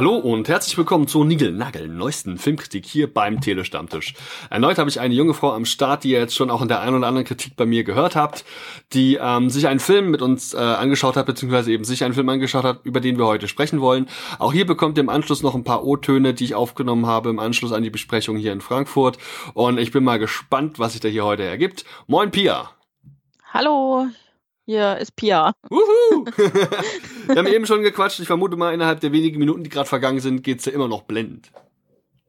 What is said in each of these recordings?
Hallo und herzlich willkommen zur Nigel-Nagel neuesten Filmkritik hier beim Telestammtisch. Erneut habe ich eine junge Frau am Start, die ihr jetzt schon auch in der einen oder anderen Kritik bei mir gehört habt, die ähm, sich einen Film mit uns äh, angeschaut hat, beziehungsweise eben sich einen Film angeschaut hat, über den wir heute sprechen wollen. Auch hier bekommt ihr im Anschluss noch ein paar O-Töne, die ich aufgenommen habe im Anschluss an die Besprechung hier in Frankfurt. Und ich bin mal gespannt, was sich da hier heute ergibt. Moin Pia! Hallo, hier ist Pia. Wuhu! Wir haben eben schon gequatscht. Ich vermute mal, innerhalb der wenigen Minuten, die gerade vergangen sind, geht's dir immer noch blendend.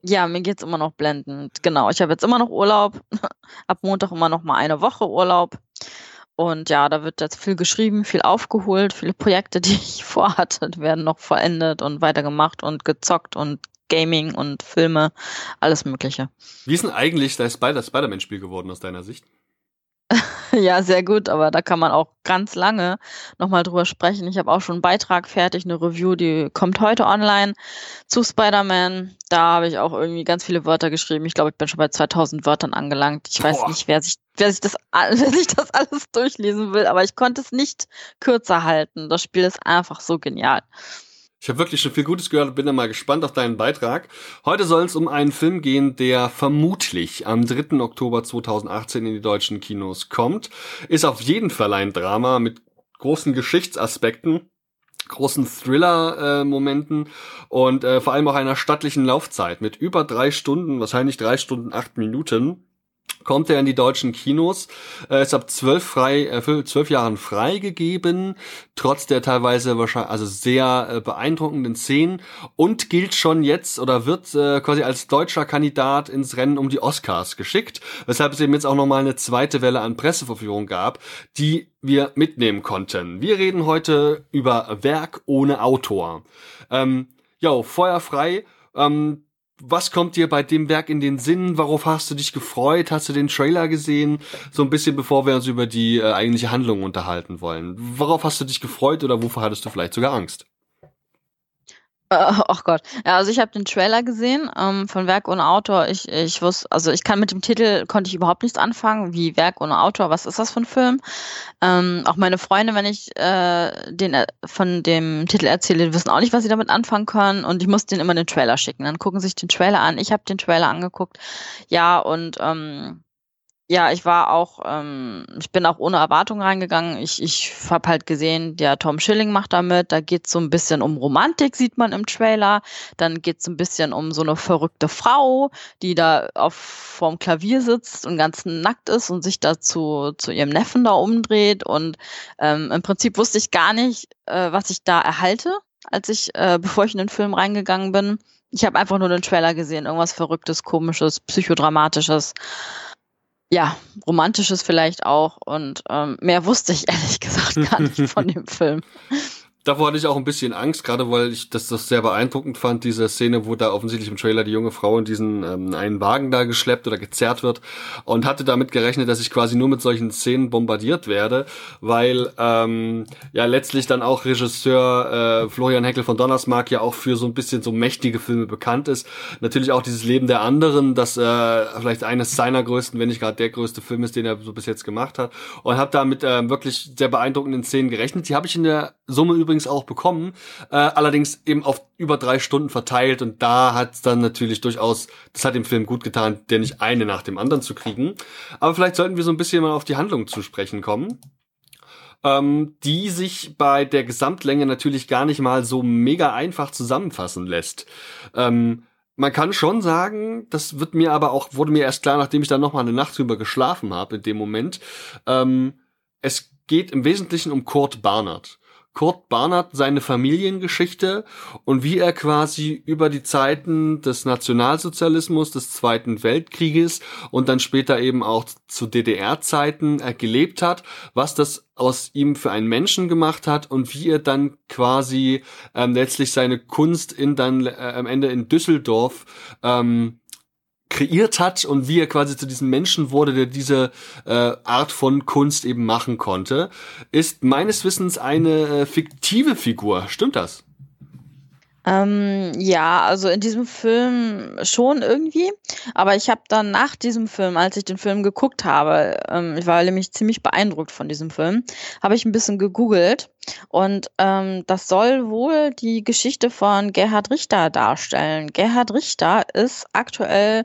Ja, mir geht's immer noch blendend. Genau, ich habe jetzt immer noch Urlaub. Ab Montag immer noch mal eine Woche Urlaub. Und ja, da wird jetzt viel geschrieben, viel aufgeholt, viele Projekte, die ich vorhatte, werden noch vollendet und weitergemacht und gezockt und Gaming und Filme, alles Mögliche. Wie ist denn eigentlich das Spider-Man-Spiel geworden aus deiner Sicht? Ja, sehr gut, aber da kann man auch ganz lange nochmal drüber sprechen. Ich habe auch schon einen Beitrag fertig, eine Review, die kommt heute online zu Spider-Man. Da habe ich auch irgendwie ganz viele Wörter geschrieben. Ich glaube, ich bin schon bei 2000 Wörtern angelangt. Ich weiß nicht, wer sich, wer sich das, wer sich das alles durchlesen will, aber ich konnte es nicht kürzer halten. Das Spiel ist einfach so genial. Ich habe wirklich schon viel Gutes gehört und bin dann mal gespannt auf deinen Beitrag. Heute soll es um einen Film gehen, der vermutlich am 3. Oktober 2018 in die deutschen Kinos kommt. Ist auf jeden Fall ein Drama mit großen Geschichtsaspekten großen Thriller-Momenten und äh, vor allem auch einer stattlichen Laufzeit mit über drei Stunden, wahrscheinlich drei Stunden acht Minuten kommt er in die deutschen Kinos. Er ist ab zwölf frei, äh, zwölf Jahren freigegeben, trotz der teilweise wahrscheinlich, also sehr äh, beeindruckenden Szenen und gilt schon jetzt oder wird äh, quasi als deutscher Kandidat ins Rennen um die Oscars geschickt, weshalb es eben jetzt auch nochmal eine zweite Welle an Presseverführung gab, die wir mitnehmen konnten. Wir reden heute über Werk ohne Autor. Ähm, jo, feuerfrei. Ähm, was kommt dir bei dem Werk in den Sinn? Worauf hast du dich gefreut? Hast du den Trailer gesehen? So ein bisschen bevor wir uns über die äh, eigentliche Handlung unterhalten wollen. Worauf hast du dich gefreut oder wovor hattest du vielleicht sogar Angst? Ach oh Gott. Ja, also ich habe den Trailer gesehen ähm, von Werk ohne Autor. Ich, ich wusste, also ich kann mit dem Titel konnte ich überhaupt nichts anfangen, wie Werk ohne Autor, was ist das für ein Film? Ähm, auch meine Freunde, wenn ich äh, den äh, von dem Titel erzähle, wissen auch nicht, was sie damit anfangen können. Und ich muss denen immer den Trailer schicken. Dann gucken sie sich den Trailer an. Ich habe den Trailer angeguckt. Ja, und ähm, ja, ich war auch, ähm, ich bin auch ohne Erwartung reingegangen. Ich, ich habe halt gesehen, der Tom Schilling macht da mit. Da geht es so ein bisschen um Romantik, sieht man im Trailer. Dann geht es ein bisschen um so eine verrückte Frau, die da auf vorm Klavier sitzt und ganz nackt ist und sich dazu zu ihrem Neffen da umdreht. Und ähm, im Prinzip wusste ich gar nicht, äh, was ich da erhalte, als ich, äh, bevor ich in den Film reingegangen bin. Ich habe einfach nur den Trailer gesehen, irgendwas Verrücktes, Komisches, Psychodramatisches ja, romantisches vielleicht auch und ähm, mehr wusste ich ehrlich gesagt gar nicht von dem Film. Davor hatte ich auch ein bisschen Angst, gerade weil ich das, das sehr beeindruckend fand, diese Szene, wo da offensichtlich im Trailer die junge Frau in diesen ähm, einen Wagen da geschleppt oder gezerrt wird und hatte damit gerechnet, dass ich quasi nur mit solchen Szenen bombardiert werde, weil ähm, ja letztlich dann auch Regisseur äh, Florian Heckel von Donnersmark ja auch für so ein bisschen so mächtige Filme bekannt ist. Natürlich auch dieses Leben der anderen, das äh, vielleicht eines seiner größten, wenn nicht gerade der größte Film ist, den er so bis jetzt gemacht hat und habe da mit äh, wirklich sehr beeindruckenden Szenen gerechnet. Die habe ich in der Summe übrigens übrigens auch bekommen, äh, allerdings eben auf über drei Stunden verteilt und da hat dann natürlich durchaus, das hat dem Film gut getan, der nicht eine nach dem anderen zu kriegen. Aber vielleicht sollten wir so ein bisschen mal auf die Handlung zu sprechen kommen. Ähm, die sich bei der Gesamtlänge natürlich gar nicht mal so mega einfach zusammenfassen lässt. Ähm, man kann schon sagen, das wird mir aber auch, wurde mir erst klar, nachdem ich dann noch mal eine Nacht drüber geschlafen habe in dem Moment. Ähm, es geht im Wesentlichen um Kurt Barnard. Kurt Barnard seine Familiengeschichte und wie er quasi über die Zeiten des Nationalsozialismus, des Zweiten Weltkrieges und dann später eben auch zu DDR-Zeiten äh, gelebt hat, was das aus ihm für einen Menschen gemacht hat und wie er dann quasi ähm, letztlich seine Kunst in dann äh, am Ende in Düsseldorf ähm, kreiert hat und wie er quasi zu diesem Menschen wurde, der diese äh, Art von Kunst eben machen konnte, ist meines Wissens eine äh, fiktive Figur. Stimmt das? Ähm, ja, also in diesem Film schon irgendwie. Aber ich habe dann nach diesem Film, als ich den Film geguckt habe, ähm, ich war nämlich ziemlich beeindruckt von diesem Film, habe ich ein bisschen gegoogelt. Und ähm, das soll wohl die Geschichte von Gerhard Richter darstellen. Gerhard Richter ist aktuell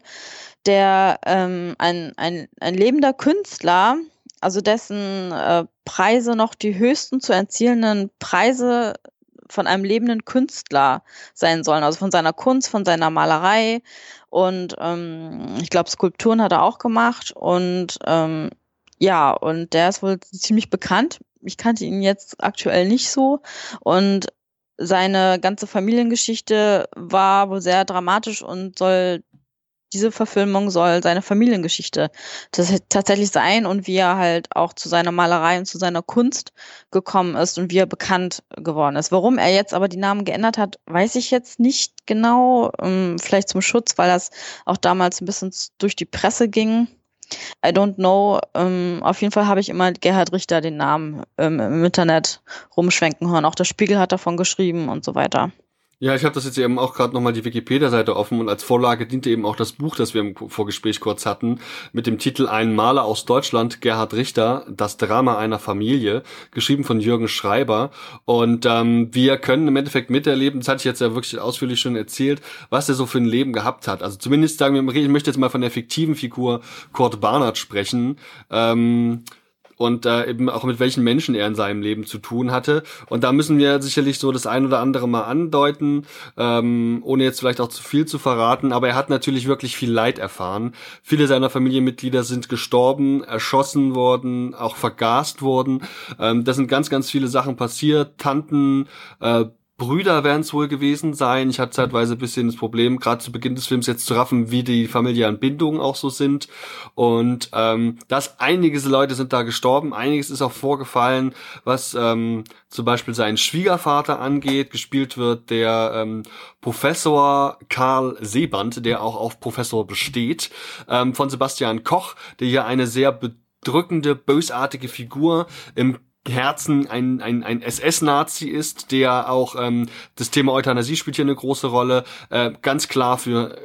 der ähm, ein, ein, ein lebender Künstler, also dessen äh, Preise noch die höchsten zu erzielenden Preise von einem lebenden Künstler sein sollen, also von seiner Kunst, von seiner Malerei. Und ähm, ich glaube Skulpturen hat er auch gemacht. Und ähm, ja und der ist wohl ziemlich bekannt. Ich kannte ihn jetzt aktuell nicht so. Und seine ganze Familiengeschichte war wohl sehr dramatisch und soll diese Verfilmung soll seine Familiengeschichte tatsächlich sein und wie er halt auch zu seiner Malerei und zu seiner Kunst gekommen ist und wie er bekannt geworden ist. Warum er jetzt aber die Namen geändert hat, weiß ich jetzt nicht genau. Ähm, vielleicht zum Schutz, weil das auch damals ein bisschen durch die Presse ging. I don't know. Ähm, auf jeden Fall habe ich immer Gerhard Richter den Namen ähm, im Internet rumschwenken hören. Auch der Spiegel hat davon geschrieben und so weiter. Ja, ich habe das jetzt eben auch gerade nochmal die Wikipedia-Seite offen und als Vorlage diente eben auch das Buch, das wir im Vorgespräch kurz hatten, mit dem Titel Ein Maler aus Deutschland, Gerhard Richter, das Drama einer Familie, geschrieben von Jürgen Schreiber. Und ähm, wir können im Endeffekt miterleben, das hatte ich jetzt ja wirklich ausführlich schon erzählt, was er so für ein Leben gehabt hat. Also zumindest sagen wir, ich möchte jetzt mal von der fiktiven Figur Kurt Barnard sprechen. Ähm, und äh, eben auch mit welchen Menschen er in seinem Leben zu tun hatte. Und da müssen wir sicherlich so das ein oder andere mal andeuten, ähm, ohne jetzt vielleicht auch zu viel zu verraten. Aber er hat natürlich wirklich viel Leid erfahren. Viele seiner Familienmitglieder sind gestorben, erschossen worden, auch vergast worden. Ähm, da sind ganz, ganz viele Sachen passiert. Tanten, äh, Brüder werden es wohl gewesen sein. Ich hatte zeitweise ein bisschen das Problem, gerade zu Beginn des Films jetzt zu raffen, wie die familiären Bindungen auch so sind. Und ähm, dass einige Leute sind da gestorben, einiges ist auch vorgefallen, was ähm, zum Beispiel seinen Schwiegervater angeht. Gespielt wird der ähm, Professor Karl Seeband, der auch auf Professor besteht, ähm, von Sebastian Koch, der hier eine sehr bedrückende, bösartige Figur im Herzen ein, ein, ein SS-Nazi ist, der auch ähm, das Thema Euthanasie spielt hier eine große Rolle, äh, ganz klar für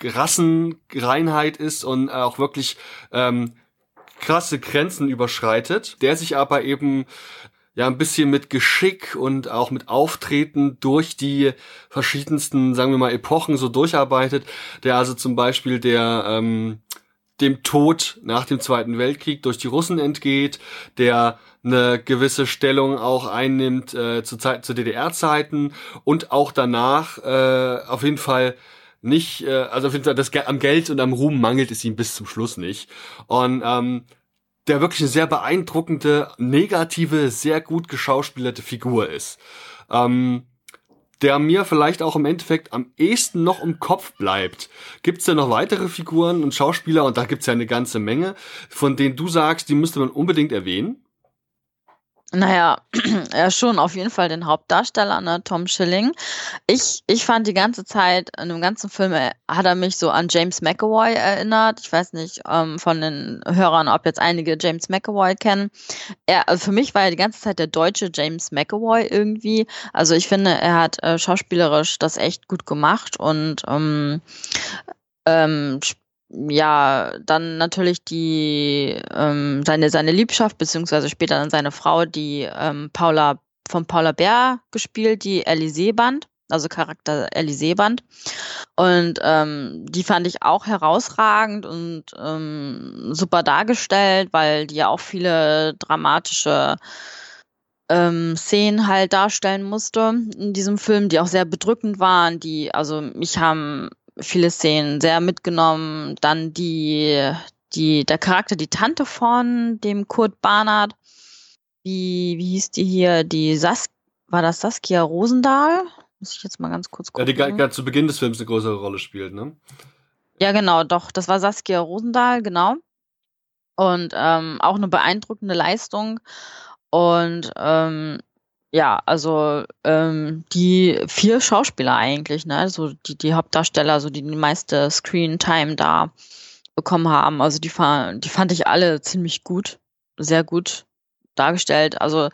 äh, Rassenreinheit ist und auch wirklich ähm, krasse Grenzen überschreitet, der sich aber eben ja ein bisschen mit Geschick und auch mit Auftreten durch die verschiedensten, sagen wir mal, Epochen so durcharbeitet, der also zum Beispiel der ähm, dem Tod nach dem Zweiten Weltkrieg durch die Russen entgeht, der eine gewisse Stellung auch einnimmt äh, zu, Zeit, zu DDR-Zeiten und auch danach äh, auf jeden Fall nicht, äh, also auf jeden Fall das, am Geld und am Ruhm mangelt es ihm bis zum Schluss nicht. Und ähm, der wirklich eine sehr beeindruckende, negative, sehr gut geschauspielerte Figur ist. Ähm, der mir vielleicht auch im Endeffekt am ehesten noch im Kopf bleibt. Gibt es denn noch weitere Figuren und Schauspieler, und da gibt es ja eine ganze Menge, von denen du sagst, die müsste man unbedingt erwähnen? Naja, ja schon, auf jeden Fall den Hauptdarsteller, ne, Tom Schilling. Ich, ich fand die ganze Zeit, in dem ganzen Film äh, hat er mich so an James McAvoy erinnert. Ich weiß nicht ähm, von den Hörern, ob jetzt einige James McAvoy kennen. Er, also für mich war er die ganze Zeit der deutsche James McAvoy irgendwie. Also ich finde, er hat äh, schauspielerisch das echt gut gemacht und ähm, ähm, ja, dann natürlich die ähm, seine seine Liebschaft beziehungsweise später dann seine Frau, die ähm, Paula von Paula Bär gespielt, die Ellie Seeband, also Charakter Ellie Seeband. Und ähm, die fand ich auch herausragend und ähm, super dargestellt, weil die ja auch viele dramatische ähm, Szenen halt darstellen musste in diesem Film, die auch sehr bedrückend waren, die, also mich haben viele Szenen sehr mitgenommen. Dann die, die, der Charakter, die Tante von dem Kurt Barnard. Wie, wie hieß die hier? Die Sas war das Saskia Rosendahl? Muss ich jetzt mal ganz kurz gucken. Ja, die gerade zu Beginn des Films eine größere Rolle spielt, ne? Ja, genau, doch. Das war Saskia Rosendahl, genau. Und ähm, auch eine beeindruckende Leistung. Und ähm, ja, also ähm, die vier Schauspieler eigentlich, ne, also die, die Hauptdarsteller, so die die meiste Screen-Time da bekommen haben. Also die, die fand ich alle ziemlich gut, sehr gut. dargestellt. Also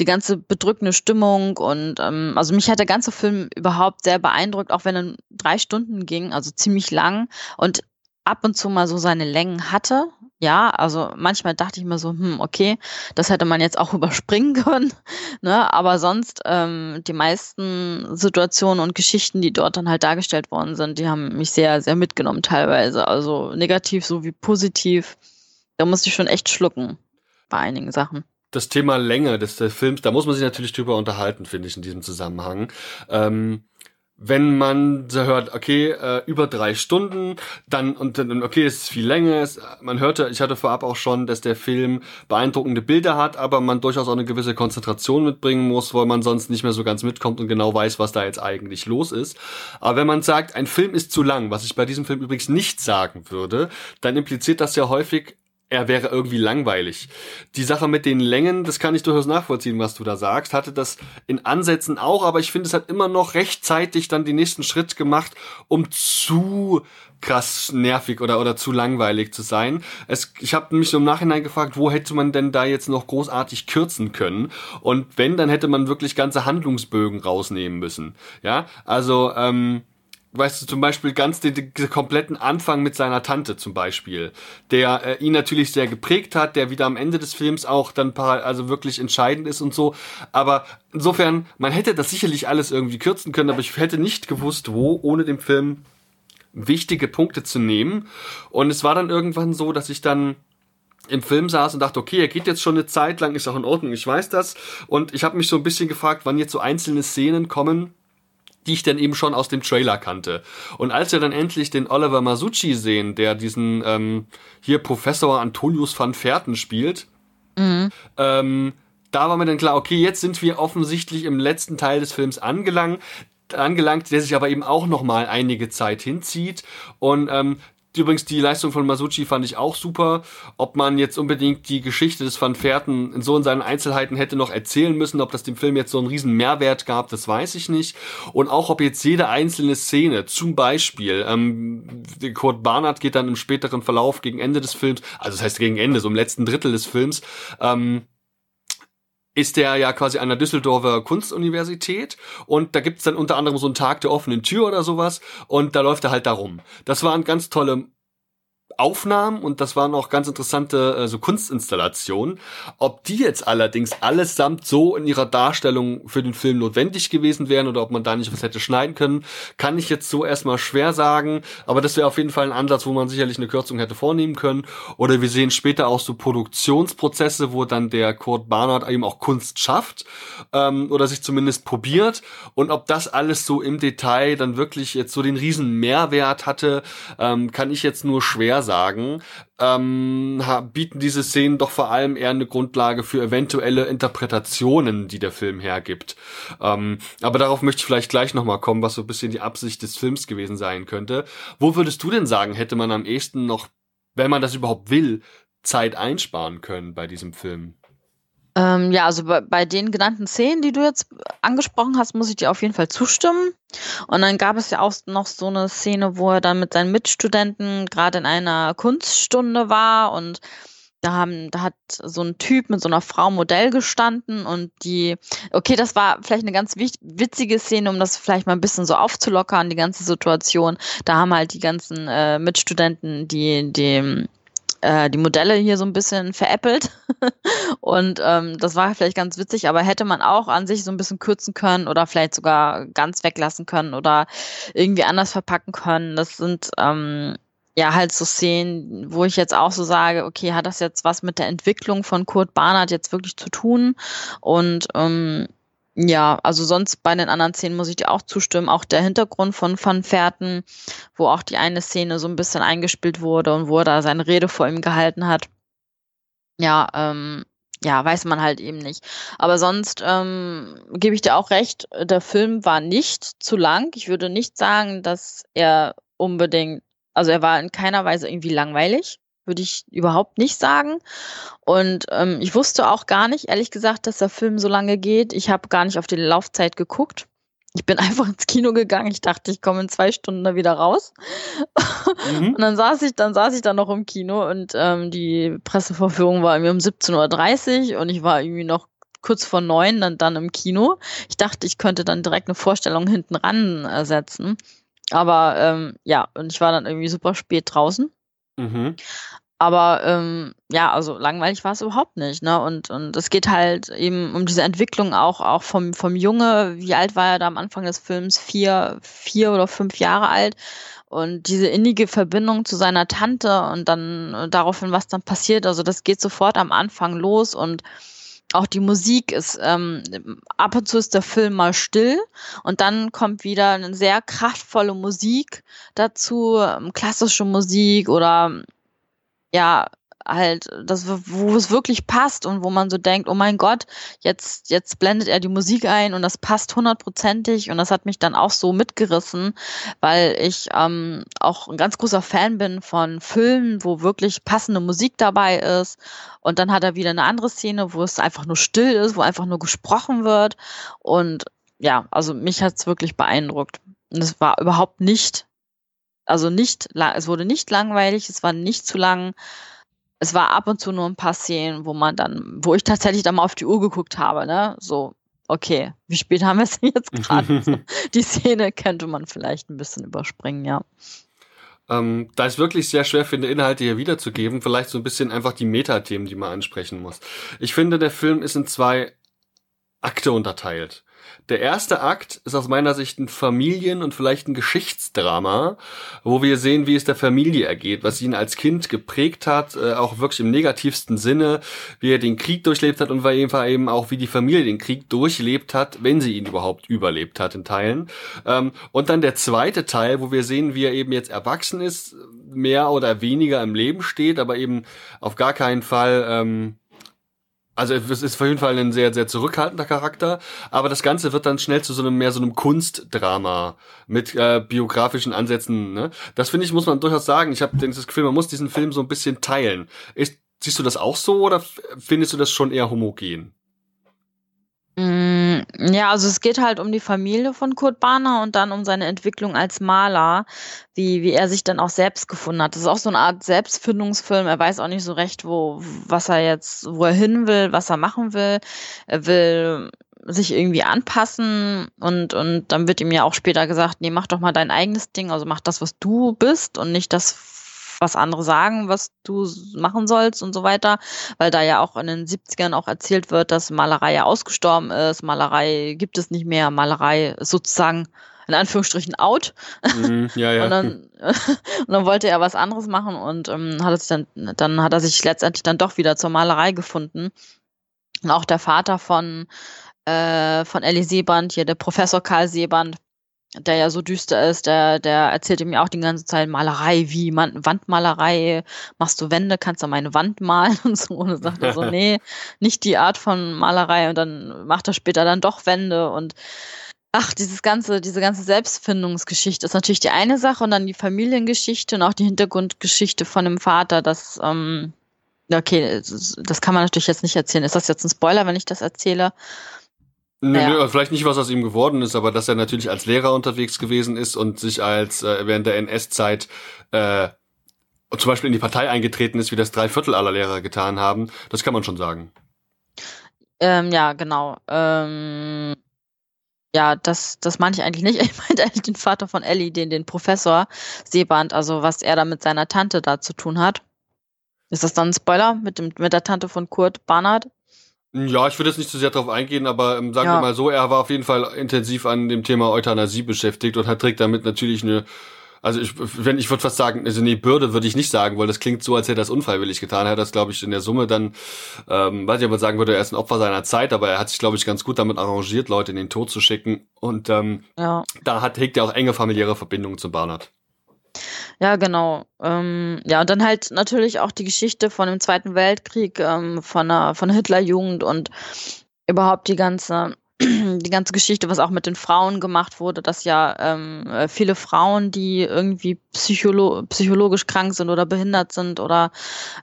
die ganze bedrückende Stimmung und ähm, also mich hat der ganze Film überhaupt sehr beeindruckt, auch wenn er drei Stunden ging, also ziemlich lang und ab und zu mal so seine Längen hatte. Ja, also manchmal dachte ich mir so, hm, okay, das hätte man jetzt auch überspringen können. Ne? Aber sonst, ähm, die meisten Situationen und Geschichten, die dort dann halt dargestellt worden sind, die haben mich sehr, sehr mitgenommen teilweise. Also negativ sowie positiv. Da musste ich schon echt schlucken bei einigen Sachen das Thema Länge des, des Films, da muss man sich natürlich drüber unterhalten, finde ich, in diesem Zusammenhang. Ähm, wenn man so hört, okay, äh, über drei Stunden, dann und dann, okay, es ist viel länger. Es, man hörte, ich hatte vorab auch schon, dass der Film beeindruckende Bilder hat, aber man durchaus auch eine gewisse Konzentration mitbringen muss, weil man sonst nicht mehr so ganz mitkommt und genau weiß, was da jetzt eigentlich los ist. Aber wenn man sagt, ein Film ist zu lang, was ich bei diesem Film übrigens nicht sagen würde, dann impliziert das ja häufig er wäre irgendwie langweilig. Die Sache mit den Längen, das kann ich durchaus nachvollziehen, was du da sagst. Hatte das in Ansätzen auch, aber ich finde, es hat immer noch rechtzeitig dann den nächsten Schritt gemacht, um zu krass nervig oder oder zu langweilig zu sein. Es, ich habe mich so im Nachhinein gefragt, wo hätte man denn da jetzt noch großartig kürzen können? Und wenn, dann hätte man wirklich ganze Handlungsbögen rausnehmen müssen. Ja, also ähm, weißt du, zum Beispiel ganz den, den, kompletten Anfang mit seiner Tante zum Beispiel, der äh, ihn natürlich sehr geprägt hat, der wieder am Ende des Films auch dann also wirklich entscheidend ist und so. Aber insofern, man hätte das sicherlich alles irgendwie kürzen können, aber ich hätte nicht gewusst, wo ohne dem Film wichtige Punkte zu nehmen. Und es war dann irgendwann so, dass ich dann im Film saß und dachte, okay, er geht jetzt schon eine Zeit lang, ist auch in Ordnung, ich weiß das. Und ich habe mich so ein bisschen gefragt, wann jetzt so einzelne Szenen kommen, die ich dann eben schon aus dem Trailer kannte. Und als wir dann endlich den Oliver Masucci sehen, der diesen ähm, hier Professor Antonius van Verten spielt, mhm. ähm, da war mir dann klar, okay, jetzt sind wir offensichtlich im letzten Teil des Films angelangt angelangt, der sich aber eben auch noch mal einige Zeit hinzieht und ähm, Übrigens, die Leistung von Masucci fand ich auch super. Ob man jetzt unbedingt die Geschichte des Van Fährten in so in seinen Einzelheiten hätte noch erzählen müssen, ob das dem Film jetzt so einen riesen Mehrwert gab, das weiß ich nicht. Und auch ob jetzt jede einzelne Szene, zum Beispiel, ähm, Kurt Barnard geht dann im späteren Verlauf gegen Ende des Films, also das heißt gegen Ende, so im letzten Drittel des Films, ähm, ist der ja quasi an der Düsseldorfer Kunstuniversität und da gibt's dann unter anderem so einen Tag der offenen Tür oder sowas und da läuft er halt darum. Das waren ganz tolle Aufnahmen und das waren auch ganz interessante äh, so Kunstinstallationen. Ob die jetzt allerdings allesamt so in ihrer Darstellung für den Film notwendig gewesen wären oder ob man da nicht was hätte schneiden können, kann ich jetzt so erstmal schwer sagen. Aber das wäre auf jeden Fall ein Ansatz, wo man sicherlich eine Kürzung hätte vornehmen können. Oder wir sehen später auch so Produktionsprozesse, wo dann der Kurt Barnard eben auch Kunst schafft ähm, oder sich zumindest probiert. Und ob das alles so im Detail dann wirklich jetzt so den riesen Mehrwert hatte, ähm, kann ich jetzt nur schwer sagen, ähm, bieten diese Szenen doch vor allem eher eine Grundlage für eventuelle Interpretationen, die der Film hergibt. Ähm, aber darauf möchte ich vielleicht gleich nochmal kommen, was so ein bisschen die Absicht des Films gewesen sein könnte. Wo würdest du denn sagen, hätte man am ehesten noch, wenn man das überhaupt will, Zeit einsparen können bei diesem Film? Ähm, ja, also bei, bei, den genannten Szenen, die du jetzt angesprochen hast, muss ich dir auf jeden Fall zustimmen. Und dann gab es ja auch noch so eine Szene, wo er dann mit seinen Mitstudenten gerade in einer Kunststunde war und da haben, da hat so ein Typ mit so einer Frau Modell gestanden und die, okay, das war vielleicht eine ganz witzige Szene, um das vielleicht mal ein bisschen so aufzulockern, die ganze Situation. Da haben halt die ganzen äh, Mitstudenten, die dem äh, die Modelle hier so ein bisschen veräppelt. und ähm, das war vielleicht ganz witzig, aber hätte man auch an sich so ein bisschen kürzen können oder vielleicht sogar ganz weglassen können oder irgendwie anders verpacken können. Das sind ähm, ja halt so Szenen, wo ich jetzt auch so sage, okay, hat das jetzt was mit der Entwicklung von Kurt Barnard jetzt wirklich zu tun? Und ähm, ja, also sonst bei den anderen Szenen muss ich dir auch zustimmen. Auch der Hintergrund von Van Fährten, wo auch die eine Szene so ein bisschen eingespielt wurde und wo er da seine Rede vor ihm gehalten hat. Ja, ähm, ja, weiß man halt eben nicht. Aber sonst ähm, gebe ich dir auch recht, der Film war nicht zu lang. Ich würde nicht sagen, dass er unbedingt, also er war in keiner Weise irgendwie langweilig würde ich überhaupt nicht sagen. Und ähm, ich wusste auch gar nicht, ehrlich gesagt, dass der Film so lange geht. Ich habe gar nicht auf die Laufzeit geguckt. ich bin einfach ins Kino gegangen. Ich dachte, ich komme in zwei Stunden da wieder raus. Mhm. Und dann saß ich, dann saß ich da noch im Kino und ähm, die Presseverführung war irgendwie um 17.30 Uhr und ich war irgendwie noch kurz vor neun dann, dann im Kino. Ich dachte, ich könnte dann direkt eine Vorstellung hinten ran setzen. Aber ähm, ja, und ich war dann irgendwie super spät draußen. Mhm. Aber ähm, ja, also langweilig war es überhaupt nicht. Ne? Und, und es geht halt eben um diese Entwicklung auch, auch vom, vom Junge. Wie alt war er da am Anfang des Films? Vier, vier oder fünf Jahre alt. Und diese innige Verbindung zu seiner Tante und dann daraufhin, was dann passiert. Also das geht sofort am Anfang los und auch die Musik ist, ähm, ab und zu ist der Film mal still und dann kommt wieder eine sehr kraftvolle Musik dazu, ähm, klassische Musik oder ja, halt, das, wo es wirklich passt und wo man so denkt, oh mein Gott, jetzt, jetzt blendet er die Musik ein und das passt hundertprozentig und das hat mich dann auch so mitgerissen, weil ich ähm, auch ein ganz großer Fan bin von Filmen, wo wirklich passende Musik dabei ist und dann hat er wieder eine andere Szene, wo es einfach nur still ist, wo einfach nur gesprochen wird und ja, also mich hat es wirklich beeindruckt. Und es war überhaupt nicht also nicht, es wurde nicht langweilig, es war nicht zu lang. Es war ab und zu nur ein paar Szenen, wo man dann, wo ich tatsächlich dann mal auf die Uhr geguckt habe, ne? So, okay, wie spät haben wir es denn jetzt gerade? so, die Szene könnte man vielleicht ein bisschen überspringen, ja. Ähm, da ich wirklich sehr schwer finde, Inhalte hier wiederzugeben, vielleicht so ein bisschen einfach die Metathemen, die man ansprechen muss. Ich finde, der Film ist in zwei Akte unterteilt. Der erste Akt ist aus meiner Sicht ein Familien- und vielleicht ein Geschichtsdrama, wo wir sehen, wie es der Familie ergeht, was ihn als Kind geprägt hat, äh, auch wirklich im negativsten Sinne, wie er den Krieg durchlebt hat und war eben auch, wie die Familie den Krieg durchlebt hat, wenn sie ihn überhaupt überlebt hat in Teilen. Ähm, und dann der zweite Teil, wo wir sehen, wie er eben jetzt erwachsen ist, mehr oder weniger im Leben steht, aber eben auf gar keinen Fall ähm, also es ist auf jeden Fall ein sehr, sehr zurückhaltender Charakter, aber das Ganze wird dann schnell zu so einem mehr so einem Kunstdrama mit äh, biografischen Ansätzen. Ne? Das finde ich, muss man durchaus sagen. Ich habe das Gefühl, man muss diesen Film so ein bisschen teilen. Ist, siehst du das auch so oder findest du das schon eher homogen? Mm, ja, also es geht halt um die Familie von Kurt Bahner und dann um seine Entwicklung als Maler, wie, wie er sich dann auch selbst gefunden hat. Das ist auch so eine Art Selbstfindungsfilm. Er weiß auch nicht so recht, wo, was er jetzt, wo er hin will, was er machen will. Er will sich irgendwie anpassen und, und dann wird ihm ja auch später gesagt, nee, mach doch mal dein eigenes Ding, also mach das, was du bist und nicht das, was andere sagen, was du machen sollst und so weiter, weil da ja auch in den 70ern auch erzählt wird, dass Malerei ja ausgestorben ist, Malerei gibt es nicht mehr, Malerei ist sozusagen in Anführungsstrichen out. Mm, ja, ja. Und, dann, und dann wollte er was anderes machen und ähm, hat es dann, dann hat er sich letztendlich dann doch wieder zur Malerei gefunden. Und auch der Vater von, äh, von Ellie Seeband, hier der Professor Karl Seeband, der ja so düster ist, der, der erzählte mir auch die ganze Zeit Malerei, wie Man Wandmalerei, machst du Wände, kannst du meine Wand malen und so. Und dann sagt er so, nee, nicht die Art von Malerei. Und dann macht er später dann doch Wände und ach, dieses ganze, diese ganze Selbstfindungsgeschichte ist natürlich die eine Sache und dann die Familiengeschichte und auch die Hintergrundgeschichte von dem Vater, das, ähm, okay, das kann man natürlich jetzt nicht erzählen. Ist das jetzt ein Spoiler, wenn ich das erzähle? Nö, ja. nö, vielleicht nicht, was aus ihm geworden ist, aber dass er natürlich als Lehrer unterwegs gewesen ist und sich als äh, während der NS-Zeit äh, zum Beispiel in die Partei eingetreten ist, wie das drei Viertel aller Lehrer getan haben, das kann man schon sagen. Ähm, ja, genau. Ähm, ja, das, das meine ich eigentlich nicht. Ich meinte eigentlich den Vater von Ellie, den, den Professor Seeband, also was er da mit seiner Tante da zu tun hat. Ist das dann ein Spoiler mit, dem, mit der Tante von Kurt Barnard? Ja, ich würde jetzt nicht zu sehr darauf eingehen, aber ähm, sagen ja. wir mal so, er war auf jeden Fall intensiv an dem Thema Euthanasie beschäftigt und hat trägt damit natürlich eine, also ich, wenn ich würde fast sagen, also nee, Bürde würde ich nicht sagen, weil das klingt so, als hätte er das unfreiwillig getan. Er hat das, glaube ich, in der Summe dann, ähm, weiß ich, ob man sagen würde, er ist ein Opfer seiner Zeit, aber er hat sich, glaube ich, ganz gut damit arrangiert, Leute in den Tod zu schicken. Und ähm, ja. da hat hegt er auch enge familiäre Verbindungen zu Barnard. Ja, genau. Ähm, ja, und dann halt natürlich auch die Geschichte von dem Zweiten Weltkrieg, ähm, von der, von Hitlerjugend und überhaupt die ganze, die ganze Geschichte, was auch mit den Frauen gemacht wurde, dass ja ähm, äh, viele Frauen, die irgendwie psycholo psychologisch krank sind oder behindert sind oder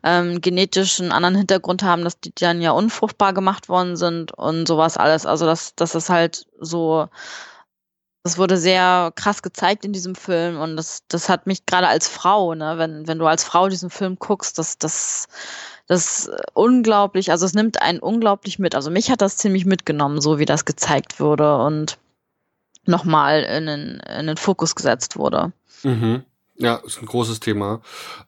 ähm, genetisch einen anderen Hintergrund haben, dass die dann ja unfruchtbar gemacht worden sind und sowas alles. Also dass, dass das halt so das wurde sehr krass gezeigt in diesem Film und das, das hat mich gerade als Frau, ne, wenn, wenn du als Frau diesen Film guckst, das, das, das unglaublich, also es nimmt einen unglaublich mit. Also mich hat das ziemlich mitgenommen, so wie das gezeigt wurde und nochmal in den, in den Fokus gesetzt wurde. Mhm. Ja, ist ein großes Thema.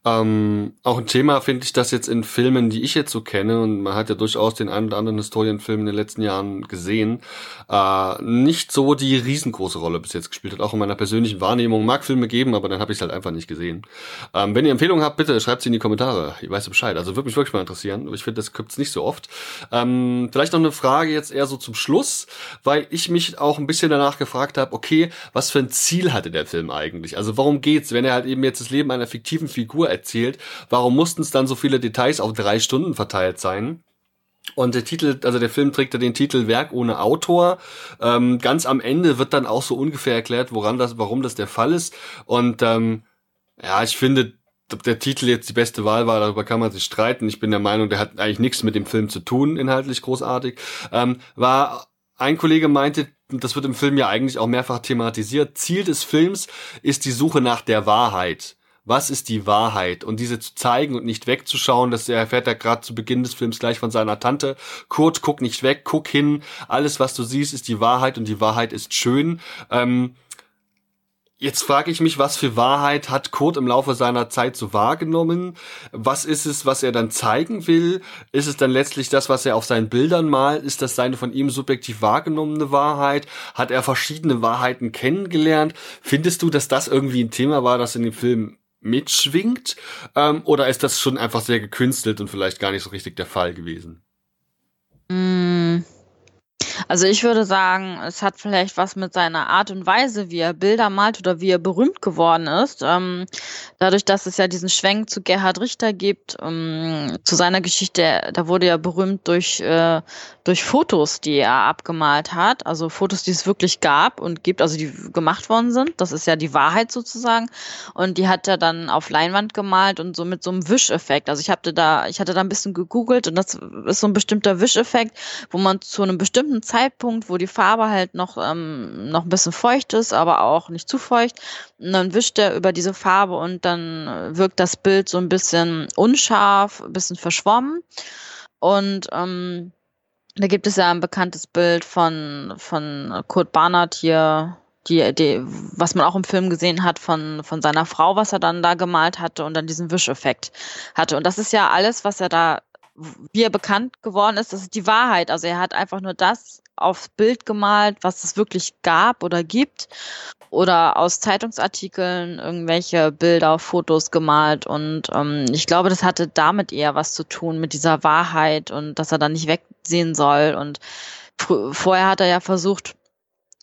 Ähm, auch ein Thema finde ich das jetzt in Filmen, die ich jetzt so kenne, und man hat ja durchaus den einen oder anderen Historienfilm in den letzten Jahren gesehen, äh, nicht so die riesengroße Rolle bis jetzt gespielt hat. Auch in meiner persönlichen Wahrnehmung mag Filme geben, aber dann habe ich es halt einfach nicht gesehen. Ähm, wenn ihr Empfehlungen habt, bitte schreibt sie in die Kommentare. Ich weiß Bescheid. Also würde mich wirklich mal interessieren. Ich finde, das gibt's nicht so oft. Ähm, vielleicht noch eine Frage jetzt eher so zum Schluss, weil ich mich auch ein bisschen danach gefragt habe, okay, was für ein Ziel hatte der Film eigentlich? Also warum geht's, wenn er halt eben jetzt das Leben einer fiktiven Figur erzählt, warum mussten es dann so viele Details auf drei Stunden verteilt sein? Und der Titel, also der Film trägt ja den Titel Werk ohne Autor. Ähm, ganz am Ende wird dann auch so ungefähr erklärt, woran das, warum das der Fall ist. Und ähm, ja, ich finde, ob der Titel jetzt die beste Wahl war, darüber kann man sich streiten. Ich bin der Meinung, der hat eigentlich nichts mit dem Film zu tun, inhaltlich großartig. Ähm, war ein Kollege meinte, das wird im Film ja eigentlich auch mehrfach thematisiert, Ziel des Films ist die Suche nach der Wahrheit. Was ist die Wahrheit? Und diese zu zeigen und nicht wegzuschauen, das erfährt er gerade zu Beginn des Films gleich von seiner Tante. Kurt, guck nicht weg, guck hin. Alles, was du siehst, ist die Wahrheit und die Wahrheit ist schön. Ähm, Jetzt frage ich mich, was für Wahrheit hat Kurt im Laufe seiner Zeit so wahrgenommen? Was ist es, was er dann zeigen will? Ist es dann letztlich das, was er auf seinen Bildern malt? Ist das seine von ihm subjektiv wahrgenommene Wahrheit? Hat er verschiedene Wahrheiten kennengelernt? Findest du, dass das irgendwie ein Thema war, das in dem Film mitschwingt? Ähm, oder ist das schon einfach sehr gekünstelt und vielleicht gar nicht so richtig der Fall gewesen? Mm. Also ich würde sagen, es hat vielleicht was mit seiner Art und Weise, wie er Bilder malt oder wie er berühmt geworden ist. Ähm, dadurch, dass es ja diesen Schwenk zu Gerhard Richter gibt, ähm, zu seiner Geschichte, da wurde er berühmt durch, äh, durch Fotos, die er abgemalt hat. Also Fotos, die es wirklich gab und gibt, also die gemacht worden sind. Das ist ja die Wahrheit sozusagen. Und die hat er dann auf Leinwand gemalt und so mit so einem Wischeffekt. Also ich hatte da, ich hatte da ein bisschen gegoogelt und das ist so ein bestimmter Wischeffekt, wo man zu einem bestimmten Zeitpunkt Zeitpunkt, wo die Farbe halt noch, ähm, noch ein bisschen feucht ist, aber auch nicht zu feucht. Und dann wischt er über diese Farbe und dann wirkt das Bild so ein bisschen unscharf, ein bisschen verschwommen. Und ähm, da gibt es ja ein bekanntes Bild von, von Kurt Barnard hier, die, die, was man auch im Film gesehen hat von, von seiner Frau, was er dann da gemalt hatte und dann diesen Wischeffekt hatte. Und das ist ja alles, was er da, wie er bekannt geworden ist, das ist die Wahrheit. Also er hat einfach nur das aufs Bild gemalt, was es wirklich gab oder gibt. Oder aus Zeitungsartikeln irgendwelche Bilder, Fotos gemalt. Und ähm, ich glaube, das hatte damit eher was zu tun mit dieser Wahrheit und dass er da nicht wegsehen soll. Und vorher hat er ja versucht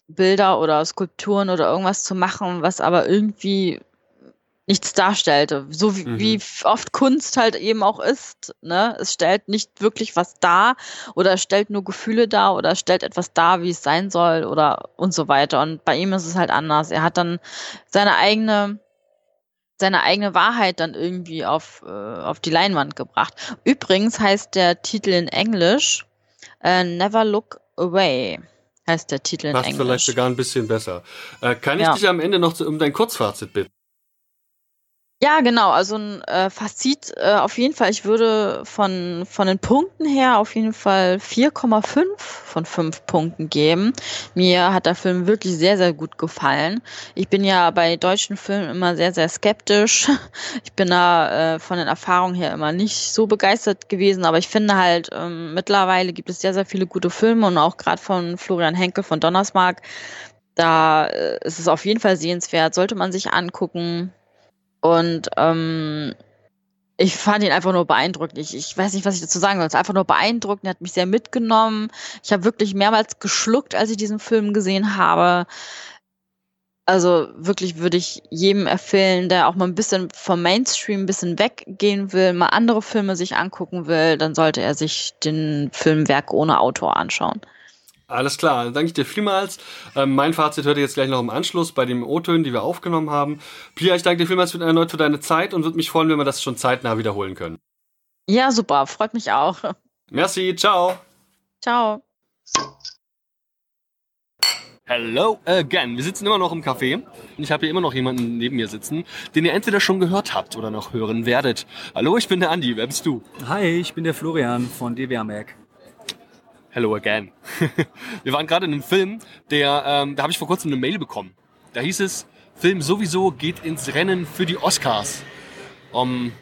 Bilder oder Skulpturen oder irgendwas zu machen, was aber irgendwie nichts darstellte. So wie, mhm. wie oft Kunst halt eben auch ist. Ne? Es stellt nicht wirklich was dar oder stellt nur Gefühle dar oder stellt etwas dar, wie es sein soll oder und so weiter. Und bei ihm ist es halt anders. Er hat dann seine eigene seine eigene Wahrheit dann irgendwie auf, äh, auf die Leinwand gebracht. Übrigens heißt der Titel in Englisch äh, Never Look Away heißt der Titel in Passt Englisch. vielleicht sogar ein bisschen besser. Äh, kann ich ja. dich am Ende noch zu, um dein Kurzfazit bitten? Ja, genau. Also ein äh, Fazit äh, auf jeden Fall. Ich würde von, von den Punkten her auf jeden Fall 4,5 von 5 Punkten geben. Mir hat der Film wirklich sehr, sehr gut gefallen. Ich bin ja bei deutschen Filmen immer sehr, sehr skeptisch. Ich bin da äh, von den Erfahrungen her immer nicht so begeistert gewesen, aber ich finde halt, ähm, mittlerweile gibt es sehr, sehr viele gute Filme und auch gerade von Florian Henkel von Donnersmark. Da äh, ist es auf jeden Fall sehenswert, sollte man sich angucken und ähm, ich fand ihn einfach nur beeindruckend. Ich, ich weiß nicht, was ich dazu sagen soll. Es ist einfach nur beeindruckend. Er hat mich sehr mitgenommen. Ich habe wirklich mehrmals geschluckt, als ich diesen Film gesehen habe. Also wirklich würde ich jedem empfehlen, der auch mal ein bisschen vom Mainstream ein bisschen weggehen will, mal andere Filme sich angucken will, dann sollte er sich den Film Werk ohne Autor anschauen. Alles klar, danke ich dir vielmals. Ähm, mein Fazit hört ihr jetzt gleich noch im Anschluss bei den O-Tönen, die wir aufgenommen haben. Pia, ich danke dir vielmals für, erneut für deine Zeit und würde mich freuen, wenn wir das schon zeitnah wiederholen können. Ja, super, freut mich auch. Merci, ciao. Ciao. Hello again. Wir sitzen immer noch im Café und ich habe hier immer noch jemanden neben mir sitzen, den ihr entweder schon gehört habt oder noch hören werdet. Hallo, ich bin der Andi. Wer bist du? Hi, ich bin der Florian von DWA Mac. Hello again. Wir waren gerade in einem Film, der, ähm, da habe ich vor kurzem eine Mail bekommen. Da hieß es, Film sowieso geht ins Rennen für die Oscars. Um,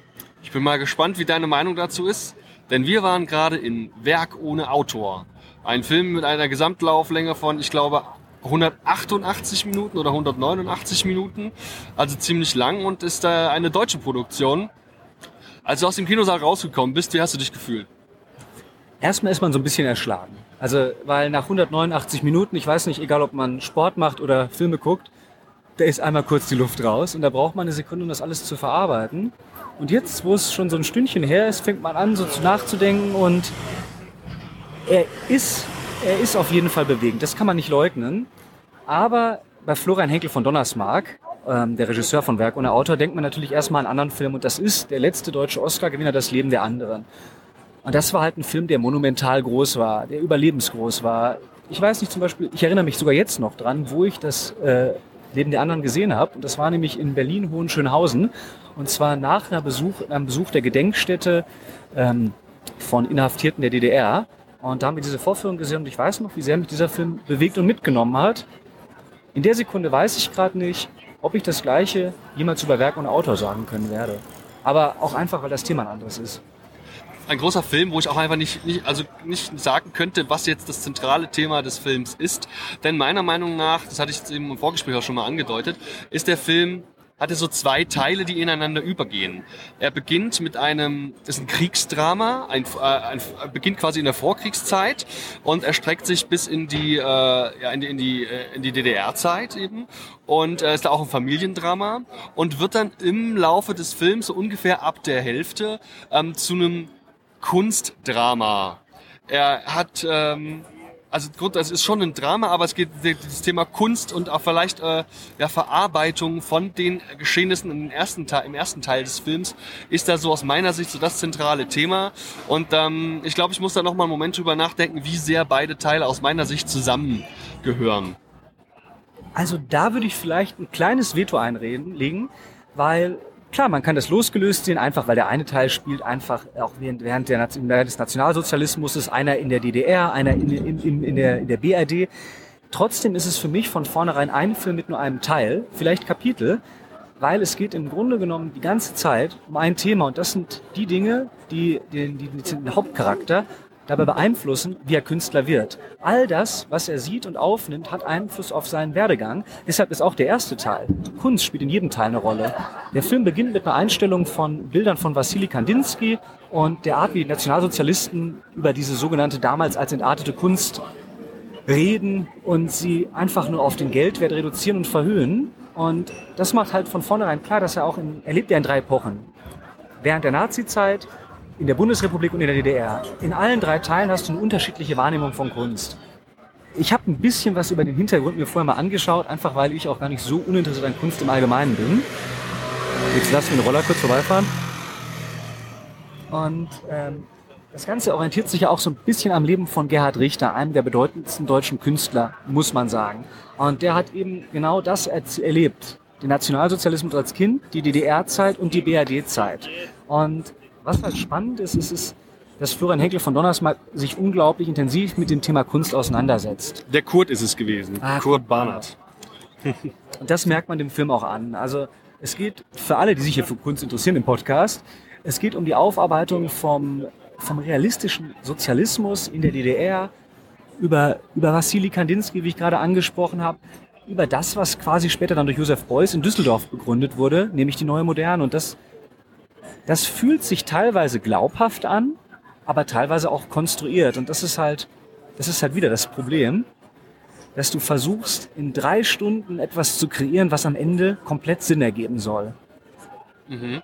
ich bin mal gespannt, wie deine Meinung dazu ist, denn wir waren gerade in Werk ohne Autor. Ein Film mit einer Gesamtlauflänge von, ich glaube, 188 Minuten oder 189 Minuten, also ziemlich lang und ist äh, eine deutsche Produktion. Als du aus dem Kinosaal rausgekommen bist, wie hast du dich gefühlt? Erstmal ist man so ein bisschen erschlagen. Also, weil nach 189 Minuten, ich weiß nicht, egal ob man Sport macht oder Filme guckt, da ist einmal kurz die Luft raus und da braucht man eine Sekunde, um das alles zu verarbeiten. Und jetzt, wo es schon so ein Stündchen her ist, fängt man an, so nachzudenken und er ist, er ist auf jeden Fall bewegend. Das kann man nicht leugnen. Aber bei Florian Henkel von Donnersmarck, ähm, der Regisseur von Werk der Autor, denkt man natürlich erstmal an einen anderen Film und das ist der letzte deutsche Oscar-Gewinner, Das Leben der anderen. Und das war halt ein Film, der monumental groß war, der überlebensgroß war. Ich weiß nicht zum Beispiel, ich erinnere mich sogar jetzt noch dran, wo ich das äh, Leben der anderen gesehen habe. Und das war nämlich in Berlin-Hohenschönhausen. Und zwar nach einer Besuch, einem Besuch der Gedenkstätte ähm, von Inhaftierten der DDR. Und da haben wir diese Vorführung gesehen und ich weiß noch, wie sehr mich dieser Film bewegt und mitgenommen hat. In der Sekunde weiß ich gerade nicht, ob ich das Gleiche jemals über Werk und Autor sagen können werde. Aber auch einfach, weil das Thema ein anderes ist. Ein großer Film, wo ich auch einfach nicht, nicht, also nicht sagen könnte, was jetzt das zentrale Thema des Films ist. Denn meiner Meinung nach, das hatte ich eben im Vorgespräch auch schon mal angedeutet, ist der Film hatte so zwei Teile, die ineinander übergehen. Er beginnt mit einem, ist ein Kriegsdrama, ein, äh, ein, beginnt quasi in der Vorkriegszeit und erstreckt sich bis in die, äh, ja, in die, in die, äh, in die DDR-Zeit eben und äh, ist da auch ein Familiendrama und wird dann im Laufe des Films so ungefähr ab der Hälfte ähm, zu einem Kunstdrama. Er hat ähm, also gut, das ist schon ein Drama, aber es geht das Thema Kunst und auch vielleicht äh, ja, Verarbeitung von den Geschehnissen im ersten, Teil, im ersten Teil des Films ist da so aus meiner Sicht so das zentrale Thema. Und ähm, ich glaube, ich muss da noch mal einen Moment drüber nachdenken, wie sehr beide Teile aus meiner Sicht zusammengehören. Also da würde ich vielleicht ein kleines Veto einlegen, weil Klar, man kann das losgelöst sehen, einfach weil der eine Teil spielt einfach auch während, während der, des Nationalsozialismus einer in der DDR, einer in, in, in, in, der, in der BRD. Trotzdem ist es für mich von vornherein ein Film mit nur einem Teil, vielleicht Kapitel, weil es geht im Grunde genommen die ganze Zeit um ein Thema und das sind die Dinge, die den, die, den Hauptcharakter dabei beeinflussen, wie er Künstler wird. All das, was er sieht und aufnimmt, hat Einfluss auf seinen Werdegang. Deshalb ist auch der erste Teil. Kunst spielt in jedem Teil eine Rolle. Der Film beginnt mit einer Einstellung von Bildern von Wassily Kandinsky und der Art, wie die Nationalsozialisten über diese sogenannte damals als entartete Kunst reden und sie einfach nur auf den Geldwert reduzieren und verhöhen. Und das macht halt von vornherein klar, dass er auch in, er lebt ja in drei Epochen. Während der Nazi-Zeit, in der Bundesrepublik und in der DDR. In allen drei Teilen hast du eine unterschiedliche Wahrnehmung von Kunst. Ich habe ein bisschen was über den Hintergrund mir vorher mal angeschaut, einfach weil ich auch gar nicht so uninteressiert an Kunst im Allgemeinen bin. Jetzt lassen wir den Roller kurz vorbeifahren. Und ähm, das Ganze orientiert sich ja auch so ein bisschen am Leben von Gerhard Richter, einem der bedeutendsten deutschen Künstler, muss man sagen. Und der hat eben genau das erlebt. Den Nationalsozialismus als Kind, die DDR-Zeit und die BRD-Zeit. Und was halt spannend ist, ist, ist dass Florian Henkel von Donnersmarck sich unglaublich intensiv mit dem Thema Kunst auseinandersetzt. Der Kurt ist es gewesen, ah, Kurt Barnard. Und das merkt man dem Film auch an. Also es geht für alle, die sich hier für Kunst interessieren im Podcast, es geht um die Aufarbeitung vom, vom realistischen Sozialismus in der DDR, über, über Wassili Kandinsky, wie ich gerade angesprochen habe, über das, was quasi später dann durch Josef Beuys in Düsseldorf begründet wurde, nämlich die neue Moderne. Und das das fühlt sich teilweise glaubhaft an, aber teilweise auch konstruiert. Und das ist halt, das ist halt wieder das Problem, dass du versuchst, in drei Stunden etwas zu kreieren, was am Ende komplett Sinn ergeben soll. Mhm.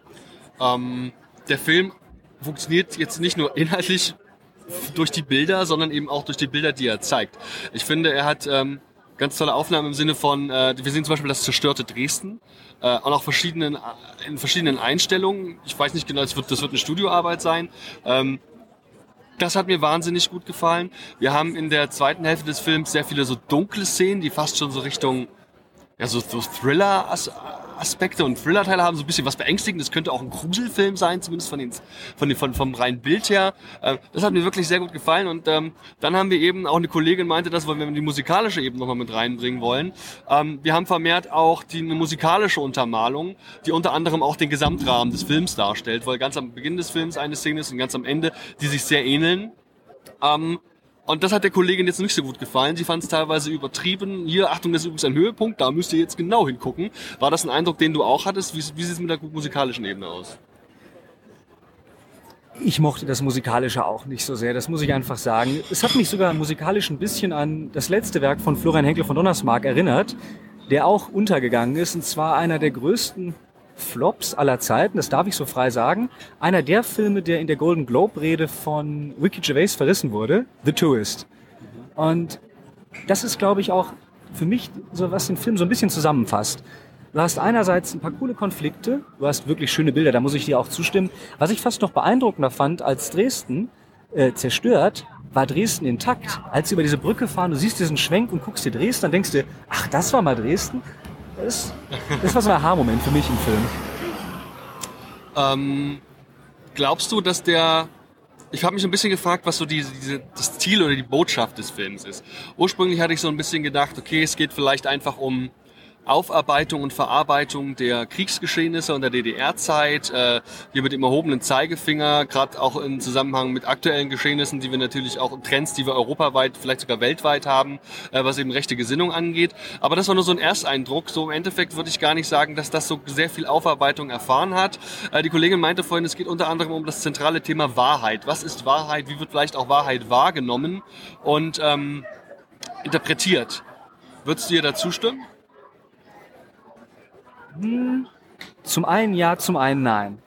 Ähm, der Film funktioniert jetzt nicht nur inhaltlich durch die Bilder, sondern eben auch durch die Bilder, die er zeigt. Ich finde, er hat ähm, ganz tolle Aufnahmen im Sinne von, äh, wir sehen zum Beispiel das zerstörte Dresden äh, und auch verschiedenen, in verschiedenen Einstellungen. Ich weiß nicht genau, das wird, das wird eine Studioarbeit sein. Ähm, Das hat mir wahnsinnig gut gefallen. Wir haben in der zweiten Hälfte des Films sehr viele so dunkle Szenen, die fast schon so Richtung ja, so, so Thriller Aspekte und Thriller-Teile haben, so ein bisschen was Beängstigendes. Könnte auch ein Gruselfilm sein, zumindest von den, von den, von, vom reinen Bild her. Äh, das hat mir wirklich sehr gut gefallen. Und ähm, dann haben wir eben, auch eine Kollegin meinte das, weil wir die musikalische eben nochmal mit reinbringen wollen. Ähm, wir haben vermehrt auch die eine musikalische Untermalung, die unter anderem auch den Gesamtrahmen des Films darstellt, weil ganz am Beginn des Films eine Szene ist und ganz am Ende, die sich sehr ähneln. Ähm, und das hat der Kollegin jetzt nicht so gut gefallen. Sie fand es teilweise übertrieben. Hier, Achtung, das ist übrigens ein Höhepunkt, da müsst ihr jetzt genau hingucken. War das ein Eindruck, den du auch hattest? Wie, wie sieht es mit der musikalischen Ebene aus? Ich mochte das Musikalische auch nicht so sehr, das muss ich einfach sagen. Es hat mich sogar musikalisch ein bisschen an das letzte Werk von Florian Henkel von Donnersmarck erinnert, der auch untergegangen ist, und zwar einer der größten Flops aller Zeiten, das darf ich so frei sagen. Einer der Filme, der in der Golden Globe-Rede von Ricky Gervais verrissen wurde, The Tourist. Und das ist, glaube ich, auch für mich so, was den Film so ein bisschen zusammenfasst. Du hast einerseits ein paar coole Konflikte, du hast wirklich schöne Bilder, da muss ich dir auch zustimmen. Was ich fast noch beeindruckender fand als Dresden äh, zerstört, war Dresden intakt. Als sie über diese Brücke fahren, du siehst diesen Schwenk und guckst dir Dresden, dann denkst du, ach, das war mal Dresden. Das, das war so ein Aha-Moment für mich im Film. Ähm, glaubst du, dass der ich habe mich ein bisschen gefragt, was so diese, diese, das Ziel oder die Botschaft des Films ist. Ursprünglich hatte ich so ein bisschen gedacht, okay, es geht vielleicht einfach um Aufarbeitung und Verarbeitung der Kriegsgeschehnisse und der DDR-Zeit, äh, hier mit dem erhobenen Zeigefinger, gerade auch im Zusammenhang mit aktuellen Geschehnissen, die wir natürlich auch Trends, die wir europaweit, vielleicht sogar weltweit haben, äh, was eben rechte Gesinnung angeht. Aber das war nur so ein Ersteindruck. So im Endeffekt würde ich gar nicht sagen, dass das so sehr viel Aufarbeitung erfahren hat. Äh, die Kollegin meinte vorhin, es geht unter anderem um das zentrale Thema Wahrheit. Was ist Wahrheit? Wie wird vielleicht auch Wahrheit wahrgenommen und ähm, interpretiert? Würdest du ihr dazu stimmen? Hm, zum einen ja, zum einen nein.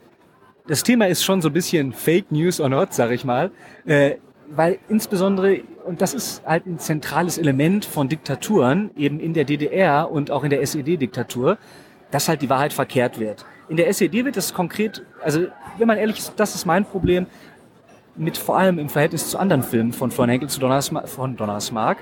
Das Thema ist schon so ein bisschen Fake News or not, sag ich mal. Äh, weil insbesondere, und das ist halt ein zentrales Element von Diktaturen, eben in der DDR und auch in der SED-Diktatur, dass halt die Wahrheit verkehrt wird. In der SED wird es konkret, also wenn man ehrlich ist, das ist mein Problem, mit vor allem im Verhältnis zu anderen Filmen von von Henkel zu Donnersmark, von Donnersmark.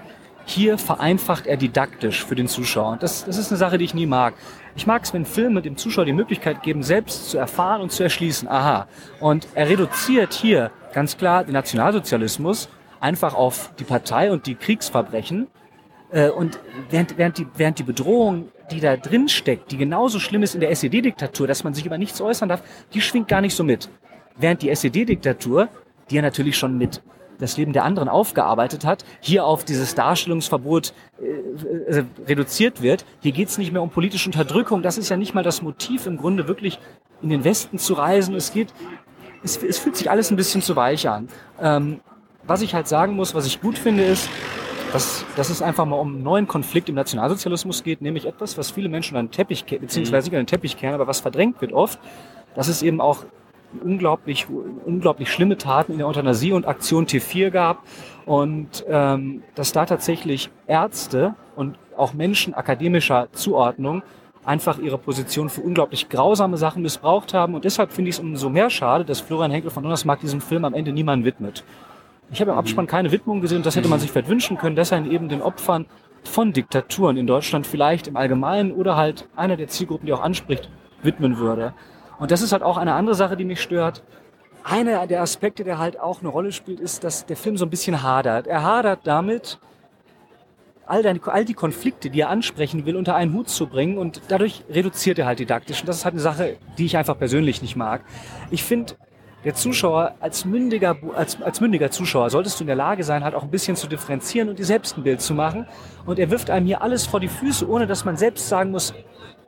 Hier vereinfacht er didaktisch für den Zuschauer. Das, das ist eine Sache, die ich nie mag. Ich mag es, wenn Filme dem Zuschauer die Möglichkeit geben, selbst zu erfahren und zu erschließen. Aha. Und er reduziert hier ganz klar den Nationalsozialismus einfach auf die Partei und die Kriegsverbrechen. Äh, und während, während, die, während die Bedrohung, die da drin steckt, die genauso schlimm ist in der SED-Diktatur, dass man sich über nichts äußern darf, die schwingt gar nicht so mit. Während die SED-Diktatur, die ja natürlich schon mit das Leben der anderen aufgearbeitet hat, hier auf dieses Darstellungsverbot äh, äh, reduziert wird. Hier geht es nicht mehr um politische Unterdrückung. Das ist ja nicht mal das Motiv, im Grunde wirklich in den Westen zu reisen. Es geht, es, es fühlt sich alles ein bisschen zu weich an. Ähm, was ich halt sagen muss, was ich gut finde, ist, dass, dass es einfach mal um einen neuen Konflikt im Nationalsozialismus geht, nämlich etwas, was viele Menschen an den Teppich, beziehungsweise nicht an den Teppich kehren, aber was verdrängt wird oft, dass es eben auch unglaublich, unglaublich schlimme Taten in der Euthanasie und Aktion T4 gab und ähm, dass da tatsächlich Ärzte und auch Menschen akademischer Zuordnung einfach ihre Position für unglaublich grausame Sachen missbraucht haben und deshalb finde ich es umso mehr schade, dass Florian Henkel von Donnersmarck diesem Film am Ende niemand widmet. Ich habe im Abspann keine Widmung gesehen und das hätte man sich vielleicht wünschen können, dass er ihn eben den Opfern von Diktaturen in Deutschland vielleicht im Allgemeinen oder halt einer der Zielgruppen, die auch anspricht, widmen würde. Und das ist halt auch eine andere Sache, die mich stört. Einer der Aspekte, der halt auch eine Rolle spielt, ist, dass der Film so ein bisschen hadert. Er hadert damit, all, deine, all die Konflikte, die er ansprechen will, unter einen Hut zu bringen und dadurch reduziert er halt didaktisch. Und das ist halt eine Sache, die ich einfach persönlich nicht mag. Ich finde, der Zuschauer als mündiger, als, als mündiger Zuschauer solltest du in der Lage sein, halt auch ein bisschen zu differenzieren und dir selbst ein Bild zu machen. Und er wirft einem hier alles vor die Füße, ohne dass man selbst sagen muss,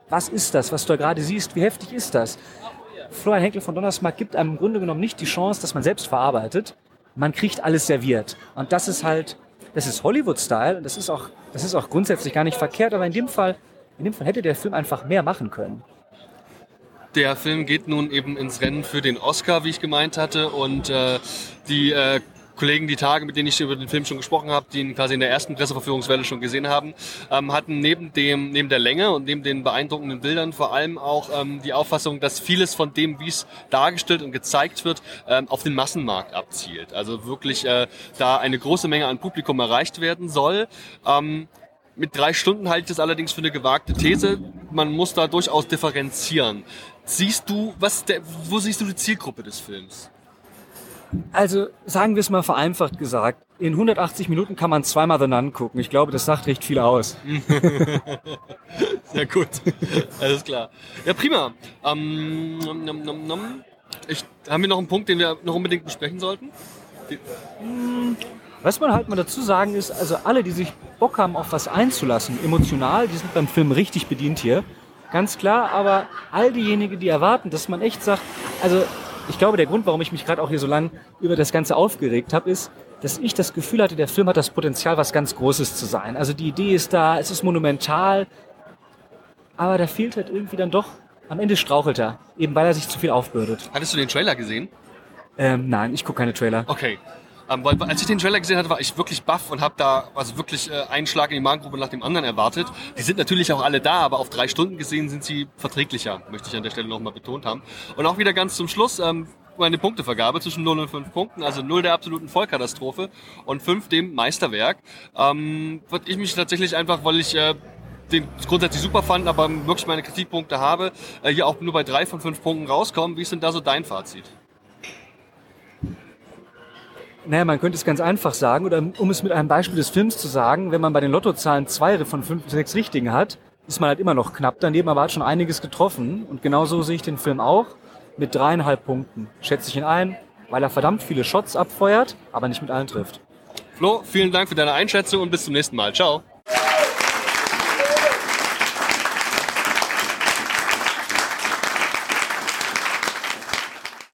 was ist das, was du da gerade siehst, wie heftig ist das? Florian Henkel von Donnersmarck gibt einem im Grunde genommen nicht die Chance, dass man selbst verarbeitet. Man kriegt alles serviert. Und das ist halt, das ist Hollywood-Style und das ist auch, das ist auch grundsätzlich gar nicht verkehrt, aber in dem Fall, in dem Fall hätte der Film einfach mehr machen können. Der Film geht nun eben ins Rennen für den Oscar, wie ich gemeint hatte, und äh, die äh, Kollegen die Tage, mit denen ich über den Film schon gesprochen habe, die ihn quasi in der ersten Presseverführungswelle schon gesehen haben, ähm, hatten neben dem neben der Länge und neben den beeindruckenden Bildern vor allem auch ähm, die Auffassung, dass vieles von dem, wie es dargestellt und gezeigt wird, ähm, auf den Massenmarkt abzielt. Also wirklich äh, da eine große Menge an Publikum erreicht werden soll. Ähm, mit drei Stunden halte ich das allerdings für eine gewagte These. Man muss da durchaus differenzieren. Siehst du, was der, wo siehst du die Zielgruppe des Films? Also sagen wir es mal vereinfacht gesagt. In 180 Minuten kann man zweimal The Nun gucken. Ich glaube, das sagt recht viel aus. Sehr gut. Alles klar. Ja, prima. Ähm, nom, nom, nom. Ich, haben wir noch einen Punkt, den wir noch unbedingt besprechen sollten? Was man halt mal dazu sagen ist, also alle, die sich Bock haben, auf was einzulassen, emotional, die sind beim Film richtig bedient hier. Ganz klar, aber all diejenigen, die erwarten, dass man echt sagt, also ich glaube, der Grund, warum ich mich gerade auch hier so lang über das Ganze aufgeregt habe, ist, dass ich das Gefühl hatte, der Film hat das Potenzial, was ganz Großes zu sein. Also die Idee ist da, es ist monumental, aber da fehlt halt irgendwie dann doch, am Ende strauchelt er, eben weil er sich zu viel aufbürdet. Hattest du den Trailer gesehen? Ähm, nein, ich gucke keine Trailer. Okay. Ähm, weil, als ich den Trailer gesehen hatte, war ich wirklich baff und habe da also wirklich äh, einen Schlag in die Magengrube nach dem anderen erwartet. Die sind natürlich auch alle da, aber auf drei Stunden gesehen sind sie verträglicher, möchte ich an der Stelle nochmal betont haben. Und auch wieder ganz zum Schluss, ähm, meine Punktevergabe zwischen 0 und 5 Punkten, also 0 der absoluten Vollkatastrophe und 5 dem Meisterwerk. Ähm, würde ich mich tatsächlich einfach, weil ich äh, den grundsätzlich super fand, aber wirklich meine Kritikpunkte habe, äh, hier auch nur bei 3 von 5 Punkten rauskommen. Wie ist denn da so dein Fazit? Naja, man könnte es ganz einfach sagen, oder um es mit einem Beispiel des Films zu sagen, wenn man bei den Lottozahlen zwei von fünf, sechs Richtigen hat, ist man halt immer noch knapp daneben, aber hat schon einiges getroffen. Und genauso sehe ich den Film auch mit dreieinhalb Punkten. Schätze ich ihn ein, weil er verdammt viele Shots abfeuert, aber nicht mit allen trifft. Flo, vielen Dank für deine Einschätzung und bis zum nächsten Mal. Ciao.